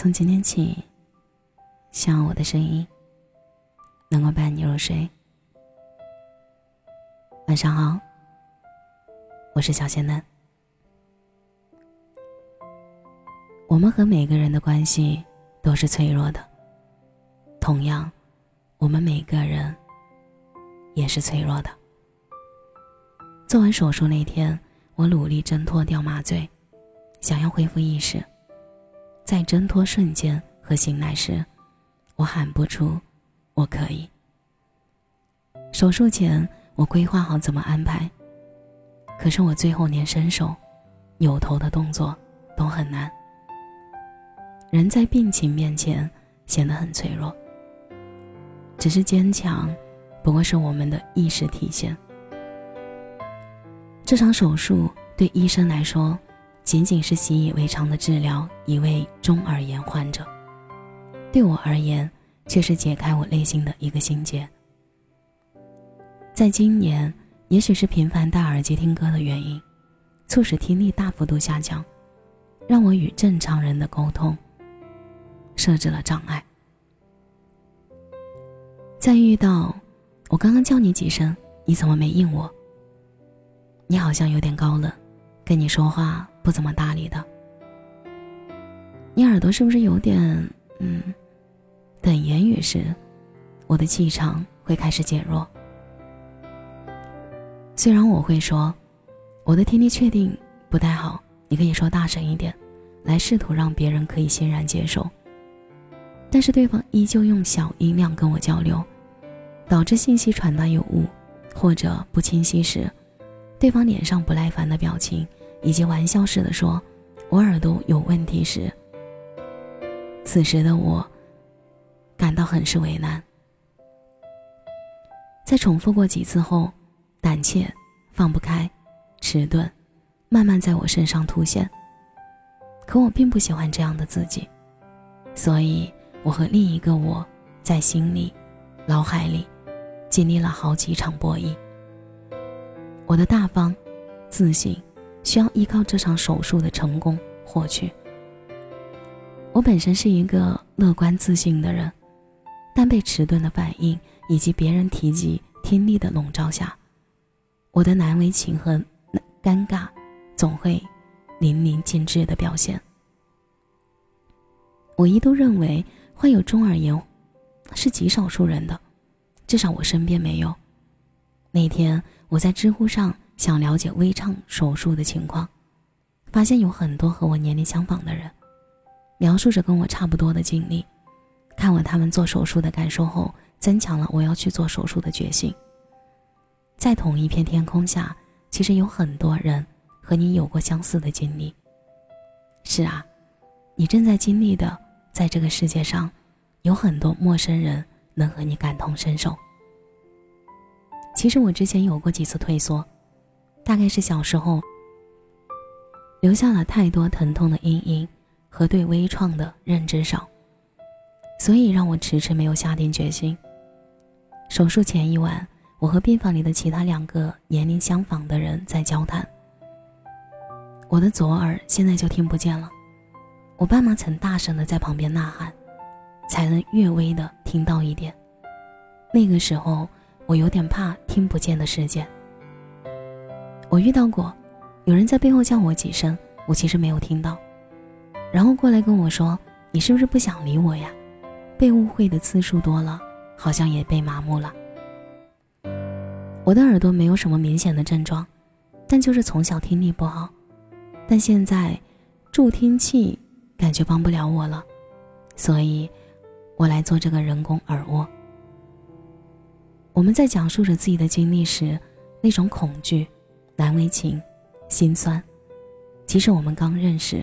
从今天起，希望我的声音能够伴你入睡。晚上好，我是小仙嫩。我们和每个人的关系都是脆弱的，同样，我们每个人也是脆弱的。做完手术那天，我努力挣脱掉麻醉，想要恢复意识。在挣脱瞬间和醒来时，我喊不出“我可以”。手术前。我规划好怎么安排，可是我最后连伸手、扭头的动作都很难。人在病情面前显得很脆弱，只是坚强，不过是我们的意识体现。这场手术对医生来说，仅仅是习以为常的治疗一位中耳炎患者，对我而言，却是解开我内心的一个心结。在今年，也许是频繁戴耳机听歌的原因，促使听力大幅度下降，让我与正常人的沟通设置了障碍。在遇到我刚刚叫你几声，你怎么没应我？你好像有点高冷，跟你说话不怎么搭理的。你耳朵是不是有点……嗯，等言语时，我的气场会开始减弱。虽然我会说，我的听力确定不太好，你可以说大声一点，来试图让别人可以欣然接受。但是对方依旧用小音量跟我交流，导致信息传达有误或者不清晰时，对方脸上不耐烦的表情以及玩笑似的说我耳朵有问题时，此时的我感到很是为难。在重复过几次后。胆怯，放不开，迟钝，慢慢在我身上凸显。可我并不喜欢这样的自己，所以我和另一个我在心里、脑海里经历了好几场博弈。我的大方、自信，需要依靠这场手术的成功获取。我本身是一个乐观自信的人，但被迟钝的反应以及别人提及听力的笼罩下。我的难为情和尴尬，总会淋漓尽致的表现。我一度认为患有中耳炎是极少数人的，至少我身边没有。那天我在知乎上想了解微创手术的情况，发现有很多和我年龄相仿的人，描述着跟我差不多的经历。看完他们做手术的感受后，增强了我要去做手术的决心。在同一片天空下，其实有很多人和你有过相似的经历。是啊，你正在经历的，在这个世界上，有很多陌生人能和你感同身受。其实我之前有过几次退缩，大概是小时候留下了太多疼痛的阴影和对微创的认知少，所以让我迟迟没有下定决心。手术前一晚。我和病房里的其他两个年龄相仿的人在交谈。我的左耳现在就听不见了，我爸妈曾大声的在旁边呐喊，才能略微的听到一点。那个时候，我有点怕听不见的世界。我遇到过，有人在背后叫我几声，我其实没有听到，然后过来跟我说：“你是不是不想理我呀？”被误会的次数多了，好像也被麻木了。我的耳朵没有什么明显的症状，但就是从小听力不好。但现在助听器感觉帮不了我了，所以我来做这个人工耳蜗。我们在讲述着自己的经历时，那种恐惧、难为情、心酸，即使我们刚认识，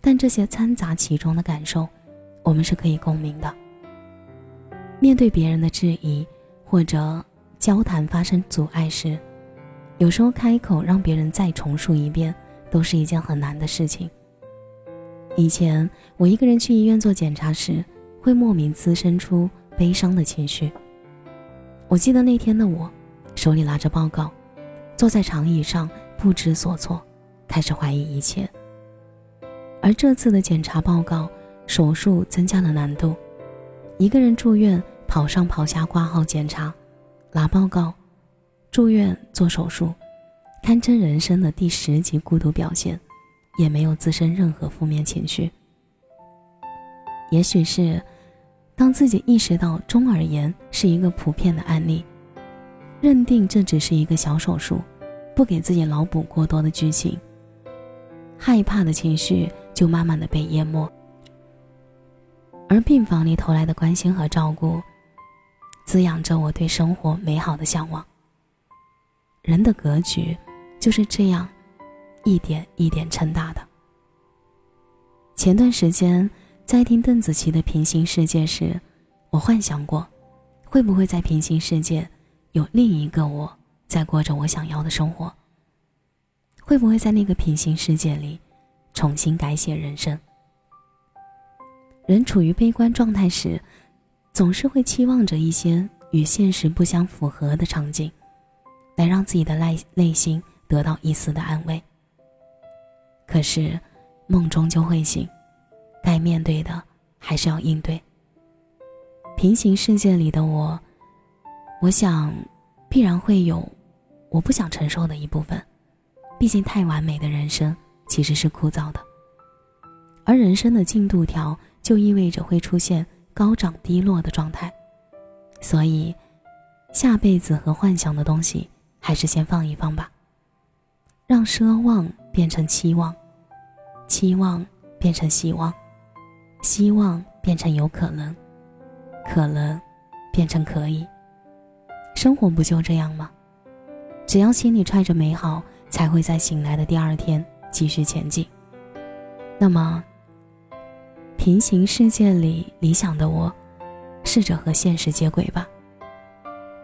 但这些掺杂其中的感受，我们是可以共鸣的。面对别人的质疑，或者。交谈发生阻碍时，有时候开口让别人再重述一遍，都是一件很难的事情。以前我一个人去医院做检查时，会莫名滋生出悲伤的情绪。我记得那天的我，手里拿着报告，坐在长椅上不知所措，开始怀疑一切。而这次的检查报告手术增加了难度，一个人住院，跑上跑下挂号检查，拿报告，住院做手术，堪称人生的第十级孤独表现，也没有滋生任何负面情绪。也许是，当自己意识到中耳炎是一个普遍的案例，认定这只是一个小手术，不给自己脑补过多的剧情，害怕的情绪就慢慢的被淹没。而病房里投来的关心和照顾，滋养着我对生活美好的向往。人的格局就是这样，一点一点撑大的。前段时间在听邓紫棋的《平行世界》时，我幻想过，会不会在平行世界有另一个我在过着我想要的生活？会不会在那个平行世界里，重新改写人生？人处于悲观状态时，总是会期望着一些与现实不相符合的场景，来让自己的内内心得到一丝的安慰。可是，梦终究会醒，该面对的还是要应对。平行世界里的我，我想，必然会有我不想承受的一部分。毕竟，太完美的人生其实是枯燥的，而人生的进度条。就意味着会出现高涨低落的状态，所以下辈子和幻想的东西还是先放一放吧。让奢望变成期望，期望变成希望，希望变成有可能，可能变成可以。生活不就这样吗？只要心里揣着美好，才会在醒来的第二天继续前进。那么。平行世界里理想的我，试着和现实接轨吧。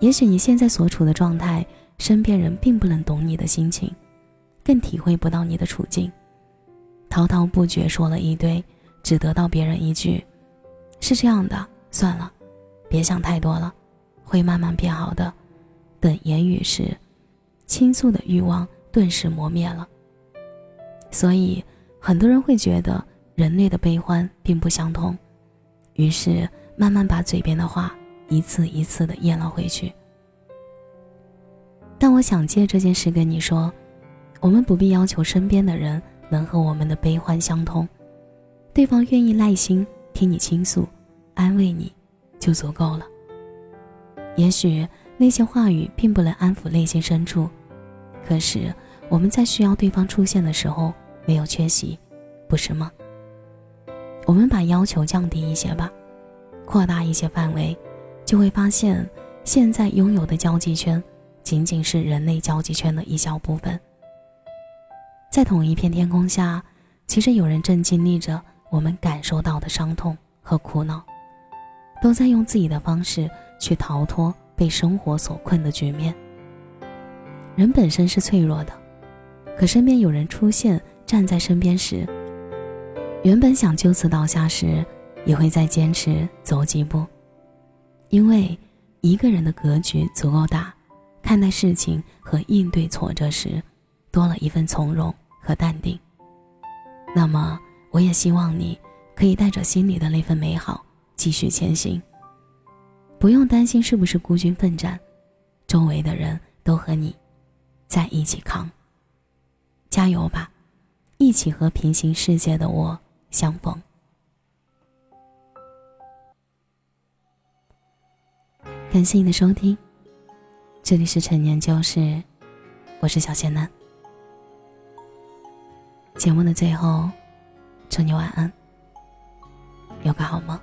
也许你现在所处的状态，身边人并不能懂你的心情，更体会不到你的处境。滔滔不绝说了一堆，只得到别人一句：“是这样的，算了，别想太多了，会慢慢变好的。”等言语时，倾诉的欲望顿时磨灭了。所以，很多人会觉得。人类的悲欢并不相通，于是慢慢把嘴边的话一次一次的咽了回去。但我想借这件事跟你说，我们不必要求身边的人能和我们的悲欢相通，对方愿意耐心听你倾诉，安慰你，就足够了。也许那些话语并不能安抚内心深处，可是我们在需要对方出现的时候没有缺席，不是吗？我们把要求降低一些吧，扩大一些范围，就会发现，现在拥有的交际圈，仅仅是人类交际圈的一小部分。在同一片天空下，其实有人正经历着我们感受到的伤痛和苦恼，都在用自己的方式去逃脱被生活所困的局面。人本身是脆弱的，可身边有人出现，站在身边时。原本想就此倒下时，也会再坚持走几步，因为一个人的格局足够大，看待事情和应对挫折时，多了一份从容和淡定。那么，我也希望你可以带着心里的那份美好继续前行，不用担心是不是孤军奋战，周围的人都和你在一起扛。加油吧，一起和平行世界的我。相逢。感谢你的收听，这里是陈年旧事，我是小仙男。节目的最后，祝你晚安，有个好梦。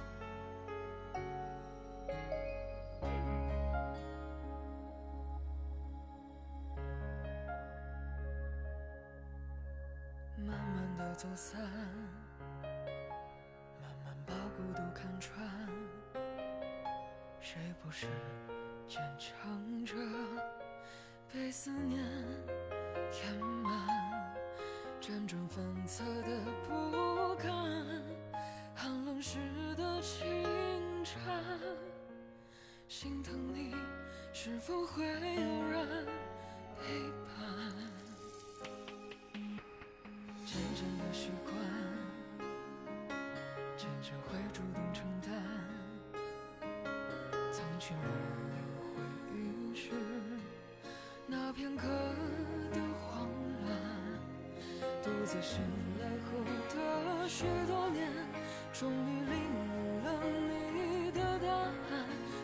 不是坚强着，被思念填满，辗转反侧的不甘，寒冷时的轻颤，心疼你是否会有人陪伴，起了回忆时那片刻的慌乱，独自醒来后的许多年，终于领悟了你的答案，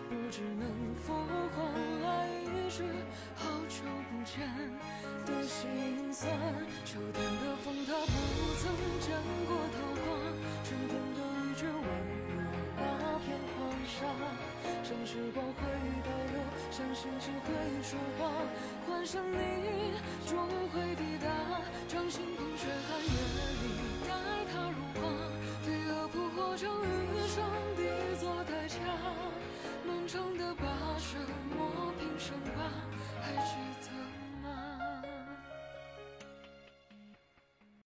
不知能否换来一句好久不见的心酸。星星会说话幻想你终会抵达掌心捧雪寒夜里待它融化飞蛾扑火将余生抵作代价漫长的跋涉磨平伤疤还记得。